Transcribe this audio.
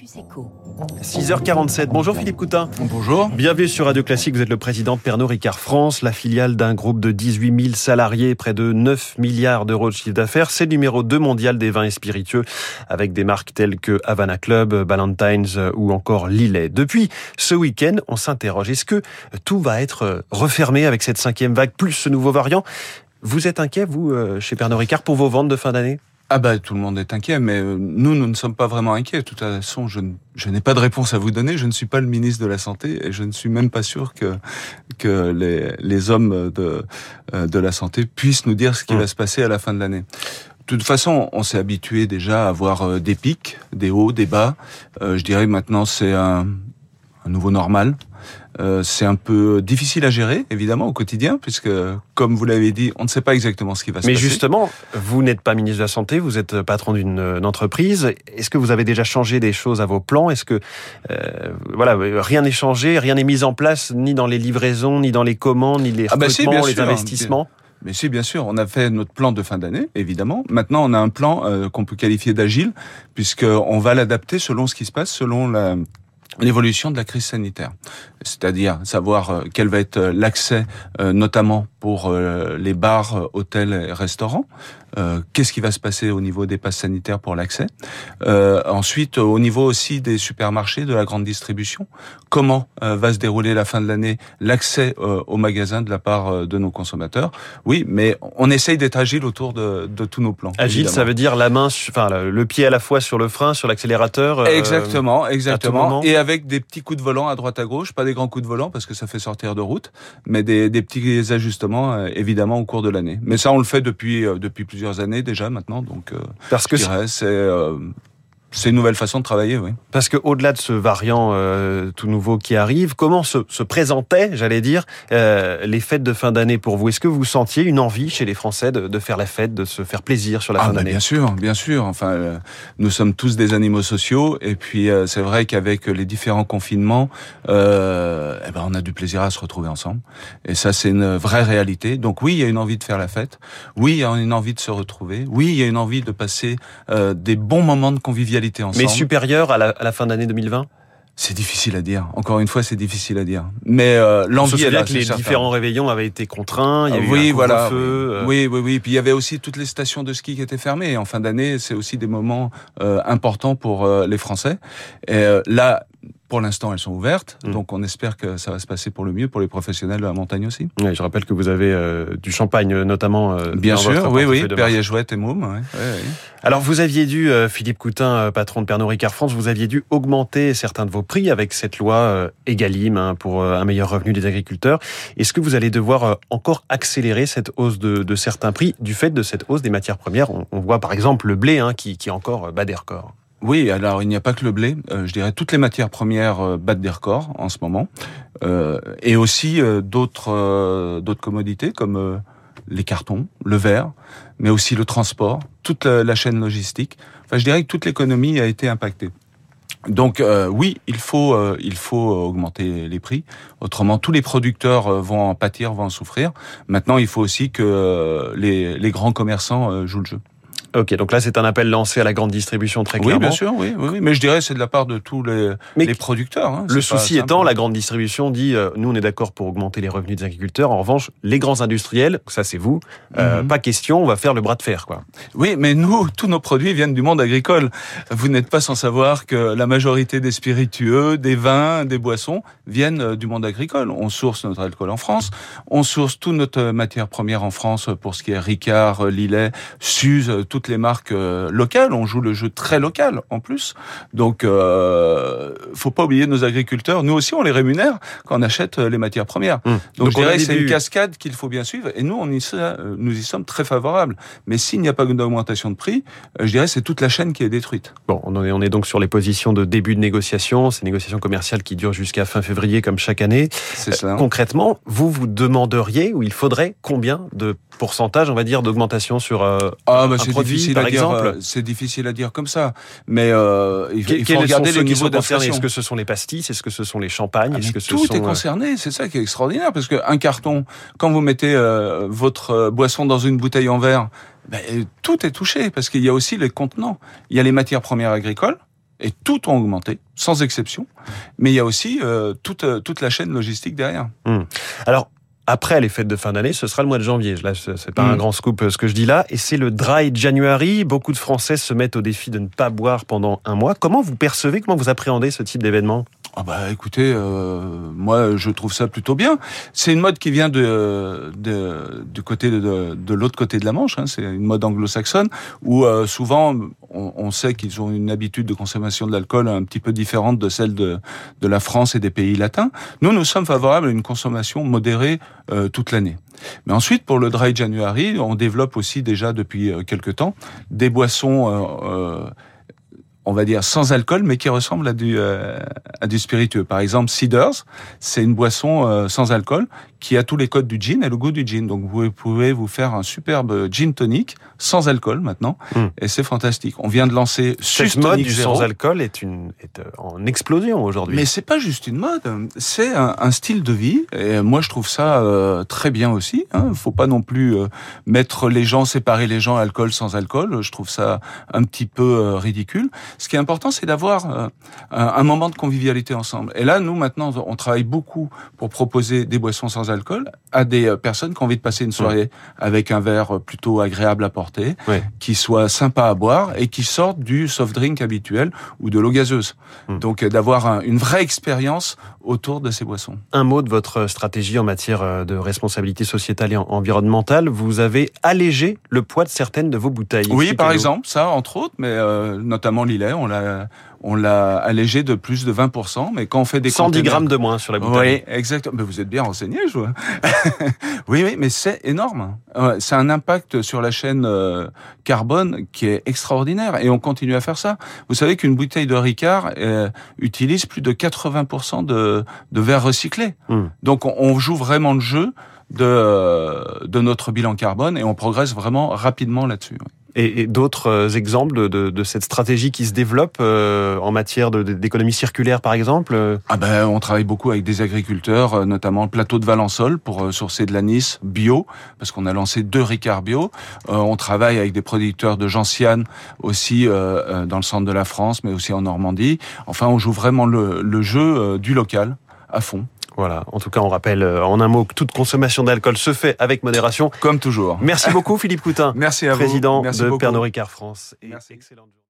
Campus Echo. 6h47. Bonjour Philippe Coutin. Bonjour. Bienvenue sur Radio Classique. Vous êtes le président de Pernod Ricard France, la filiale d'un groupe de 18 000 salariés, près de 9 milliards d'euros de chiffre d'affaires. C'est le numéro 2 mondial des vins et spiritueux avec des marques telles que Havana Club, Ballantines ou encore Lillet. Depuis ce week-end, on s'interroge. Est-ce que tout va être refermé avec cette cinquième vague plus ce nouveau variant? Vous êtes inquiet, vous, euh, chez Pernod Ricard, pour vos ventes de fin d'année? Ah bah tout le monde est inquiet, mais euh, nous, nous ne sommes pas vraiment inquiets. De toute façon, je, je n'ai pas de réponse à vous donner. Je ne suis pas le ministre de la Santé et je ne suis même pas sûr que, que les, les hommes de, euh, de la Santé puissent nous dire ce qui Mmh. va se passer à la fin de l'année. De toute façon, on s'est habitué déjà à avoir des pics, des hauts, des bas. Euh, je dirais maintenant c'est un, un nouveau normal. Euh, c'est un peu difficile à gérer, évidemment, au quotidien, puisque, comme vous l'avez dit, on ne sait pas exactement ce qui va se Mais passer. justement, vous n'êtes pas ministre de la Santé, vous êtes patron d'une euh, entreprise. Est-ce que vous avez déjà changé des choses à vos plans? Est-ce que euh, voilà, rien n'est changé, rien n'est mis en place, ni dans les livraisons, ni dans les commandes, ni les Ah bah si, recrutements, bien les sûr. investissements? Mais si, bien sûr, on a fait notre plan de fin d'année, évidemment. Maintenant, on a un plan euh, qu'on peut qualifier d'agile, puisqu'on va l'adapter selon ce qui se passe, selon la l'évolution de la crise sanitaire. C'est-à-dire savoir euh, quel va être euh, l'accès, euh, notamment pour les bars, hôtels et restaurants. Qu'est-ce qui va se passer au niveau des passes sanitaires pour l'accès? Euh, Ensuite, au niveau aussi des supermarchés, de la grande distribution, comment va se dérouler la fin de l'année, l'accès aux magasins de la part de nos consommateurs? Oui, mais on essaye d'être agile autour de, de tous nos plans. Agile, évidemment. ça veut dire la main, enfin le pied à la fois sur le frein, sur l'accélérateur. Exactement, moment. exactement. Et avec des petits coups de volant à droite à gauche, pas des grands coups de volant parce que ça fait sortir de route, mais des, des petits ajustements euh, évidemment au cours de l'année. Mais ça, on le fait depuis euh, depuis plusieurs années déjà maintenant, donc euh, Parce que dirais c'est c'est une nouvelle façon de travailler, oui. Parce que au-delà de ce variant euh, tout nouveau qui arrive, comment se, se présentaient, j'allais dire, euh, les fêtes de fin d'année pour vous? Est-ce que vous sentiez une envie chez les Français de, de faire la fête, de se faire plaisir sur la Ah fin bah, d'année? bien sûr, bien sûr. Enfin, euh, nous sommes tous des animaux sociaux, et puis c'est vrai qu'avec les différents confinements, eh ben on a du plaisir à se retrouver ensemble. Et ça, c'est une vraie réalité. Donc oui, il y a une envie de faire la fête. Oui, il y a une envie de se retrouver. Oui, il y a une envie de passer des bons moments de convivialité ensemble. Mais supérieur à la, à la fin d'année 2020 C'est difficile à dire. Encore une fois, c'est difficile à dire. Mais euh, l'envie est là. que les certain. différents réveillons avaient été contraints, il y a eu oui, un voilà. couvre-feu. euh, Oui, oui, oui. Puis il y avait aussi toutes les stations de ski qui étaient fermées. En fin d'année, c'est aussi des moments euh, importants pour euh, les Français. Et là, pour l'instant, elles sont ouvertes. Mm. Donc on espère que ça va se passer pour le mieux pour les professionnels de la montagne aussi. Ouais, je rappelle que vous avez euh, du champagne euh, notamment. euh, Bien dans sûr, votre oui, oui. portefeuille de marque. Perrier Jouette et Môme. Ouais, ouais, ouais. Alors vous aviez dû, euh, Philippe Coutin, patron de Pernod Ricard France, vous aviez dû augmenter certains de vos prix avec cette loi Egalim hein, pour un meilleur revenu des agriculteurs. Est-ce que vous allez devoir encore accélérer cette hausse de, de certains prix du fait de cette hausse des matières premières? On, on voit par exemple le blé hein, qui, qui encore bat des records. Oui, alors il n'y a pas que le blé. Euh, je dirais toutes les matières premières euh, battent des records en ce moment, Euh, et aussi euh, d'autres euh, d'autres commodités comme les cartons, le verre, mais aussi le transport, toute la, chaîne logistique. Enfin, je dirais que toute l'économie a été impactée. Donc oui, il faut il faut augmenter les prix. Autrement, tous les producteurs vont en pâtir, vont en souffrir. Maintenant, il faut aussi que les, les grands commerçants jouent le jeu. Ok, donc là c'est un appel lancé à la grande distribution très Oui, clairement. bien sûr, oui, oui, oui. Mais je dirais c'est de la part de tous les, Mais les producteurs. hein. Le souci simple. étant, la grande distribution dit, euh, nous on est d'accord pour augmenter les revenus des agriculteurs. En revanche, les grands industriels, ça c'est vous, euh, Mhm. pas question, on va faire le bras de fer, quoi. Oui, mais nous, tous nos produits viennent du monde agricole. Vous n'êtes pas sans savoir que la majorité des spiritueux, des vins, des boissons viennent euh, du monde agricole. On source notre alcool en France, on source toute notre matière première en France pour ce qui est Ricard, Lillet, Suze, euh, toutes les marques euh, locales. On joue le jeu très local en plus. Donc, euh, faut pas oublier nos agriculteurs. Nous aussi, on les rémunère quand on achète euh, les matières premières. Hum. Donc, Donc, je dirais que c'est une cascade qu'il faut bien suivre. Et nous, on y, euh, nous y sommes très favorables. Mais s'il n'y a pas d'augmentation de prix, je dirais que c'est toute la chaîne qui est détruite. Bon, on est, on est donc sur les positions de début de négociation, ces négociations commerciales qui durent jusqu'à fin février comme chaque année. C'est ça. Concrètement, vous vous demanderiez ou il faudrait combien de pourcentage, on va dire, d'augmentation sur euh, Ah, un bah, c'est produit, par exemple euh, C'est difficile à dire comme ça. Mais euh, il, faut- il regarder le niveau d'inflation. Est-ce que ce sont les pastilles? Est-ce que ce sont les champagnes? Ah, Est-ce mais que ce tout sont, est euh, concerné, c'est ça qui est extraordinaire, parce qu'un carton, quand vous mettez euh, votre euh, boisson dans une bouteille en verre, ben, tout est touché, parce qu'il y a aussi les contenants. Il y a les matières premières agricoles, et tout ont augmenté, sans exception. Mais il y a aussi euh, toute, toute la chaîne logistique derrière. Hum. Alors, après les fêtes de fin d'année, ce sera le mois de janvier. Là, c'est pas un Mm. grand scoop euh, ce que je dis là. Et c'est le Dry January. Beaucoup de Français se mettent au défi de ne pas boire pendant un mois. Comment vous percevez, comment vous appréhendez ce type d'événement? Ah bah écoutez, euh, moi je trouve ça plutôt bien. C'est une mode qui vient de, de du côté de, de, de l'autre côté de la Manche. Hein. C'est une mode anglo-saxonne où euh, souvent on, on sait qu'ils ont une habitude de consommation de l'alcool un petit peu différente de celle de, de la France et des pays latins. Nous, nous sommes favorables à une consommation modérée euh, toute l'année. Mais ensuite, pour le Dry January, on développe aussi déjà depuis euh, quelques temps des boissons. On va dire sans alcool, mais qui ressemblent à du euh, à du spiritueux. Par exemple, Cedars, c'est une boisson euh, sans alcool qui a tous les codes du gin et le goût du gin. Donc vous pouvez vous faire un superbe gin tonic sans alcool maintenant, Mm. et c'est fantastique. On vient de lancer Cette mode du sans alcool est, une, est euh, en explosion aujourd'hui. Mais c'est pas juste une mode, c'est un, un style de vie. Et moi, je trouve ça euh, très bien aussi. Hein. Faut pas non plus euh, mettre les gens, séparer les gens alcool sans alcool. Je trouve ça un petit peu euh, ridicule. Ce qui est important, c'est d'avoir euh, un, moment de convivialité ensemble. Et là, nous maintenant, on travaille beaucoup pour proposer des boissons sans alcool à des euh, personnes qui ont envie de passer une soirée avec un verre euh, plutôt agréable à porter, Ouais. qui soit sympa à boire et qui sortent du soft drink habituel ou de l'eau gazeuse. Mm. Donc d'avoir un- une vraie expérience autour de ces boissons. Un mot de votre stratégie en matière de responsabilité sociétale et en- environnementale. Vous avez allégé le poids de certaines de vos bouteilles. Oui, par exemple, ça entre autres, mais euh, notamment on l'a on l'a allégé de plus de 20%, mais quand on fait des 110 containers- grammes de moins sur la bouteille. Oui, exactement. Mais vous êtes bien renseigné, je vois. oui, oui, mais c'est énorme. C'est un impact sur la chaîne euh, carbone qui est extraordinaire, et on continue à faire ça. Vous savez qu'une bouteille de Ricard euh, utilise plus de 80% de, de verre recyclé. Hmm. Donc on, joue vraiment le jeu de, de notre bilan carbone, et on progresse vraiment rapidement là-dessus. Et, et d'autres euh, exemples de, de- de cette stratégie qui se développe euh, en matière d'économie circulaire, par exemple euh, Ah ben, on travaille beaucoup avec des agriculteurs, euh, notamment le plateau de Valençol pour sourcer de l'anis bio, parce qu'on a lancé deux Ricard bio. Euh, on travaille avec des producteurs de gentiane aussi euh, dans le centre de la France, mais aussi en Normandie. Enfin, on joue vraiment le, le jeu du local à fond, Voilà. En tout cas, on rappelle euh, en un mot que toute consommation d'alcool se fait avec modération. comme toujours. Merci beaucoup, Philippe Coutin, Merci à vous. président Merci de beaucoup. Pernod Ricard France. Et Merci. excellente.